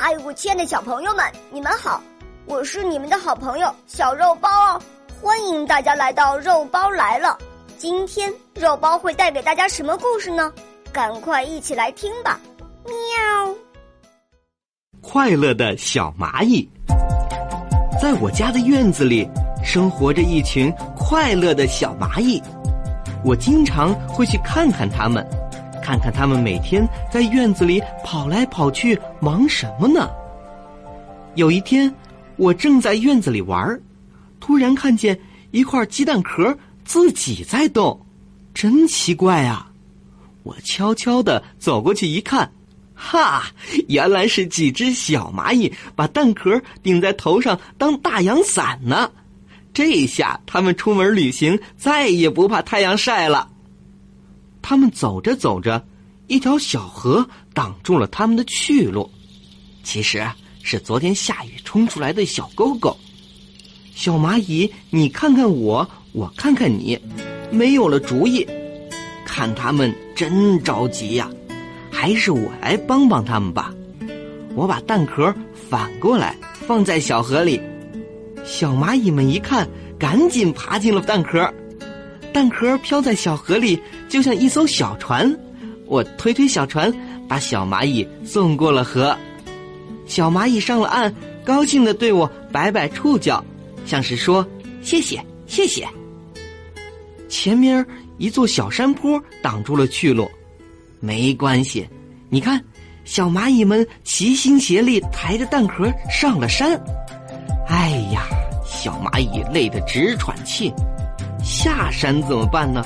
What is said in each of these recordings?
嗨，我亲爱的小朋友们，你们好！我是你们的好朋友小肉包哦，欢迎大家来到肉包来了。今天肉包会带给大家什么故事呢？赶快一起来听吧！喵。快乐的小蚂蚁，在我家的院子里生活着一群快乐的小蚂蚁，我经常会去看看它们。看看他们每天在院子里跑来跑去，忙什么呢？有一天，我正在院子里玩，突然看见一块鸡蛋壳自己在动，真奇怪啊！我悄悄的走过去一看，哈，原来是几只小蚂蚁把蛋壳顶在头上当大阳伞呢。这下他们出门旅行再也不怕太阳晒了。他们走着走着，一条小河挡住了他们的去路。其实是昨天下雨冲出来的小沟沟。小蚂蚁，你看看我，我看看你，没有了主意。看他们真着急呀，还是我来帮帮他们吧。我把蛋壳反过来放在小河里，小蚂蚁们一看，赶紧爬进了蛋壳。蛋壳飘在小河里，就像一艘小船。我推推小船，把小蚂蚁送过了河。小蚂蚁上了岸，高兴的对我摆摆触角，像是说：“谢谢，谢谢。”前面一座小山坡挡住了去路，没关系。你看，小蚂蚁们齐心协力抬着蛋壳上了山。哎呀，小蚂蚁累得直喘气。下山怎么办呢？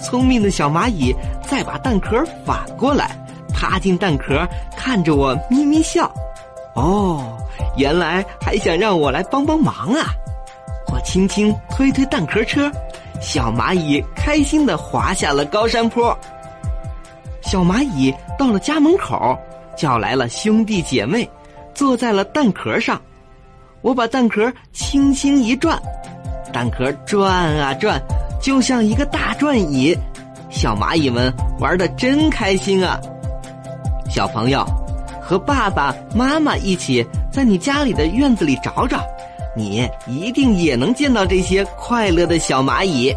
聪明的小蚂蚁再把蛋壳反过来，趴进蛋壳，看着我咪咪笑。哦，原来还想让我来帮帮忙啊！我轻轻推推蛋壳车，小蚂蚁开心的滑下了高山坡。小蚂蚁到了家门口，叫来了兄弟姐妹，坐在了蛋壳上。我把蛋壳轻轻一转。蛋壳转啊转，就像一个大转椅，小蚂蚁们玩的真开心啊！小朋友，和爸爸妈妈一起在你家里的院子里找找，你一定也能见到这些快乐的小蚂蚁。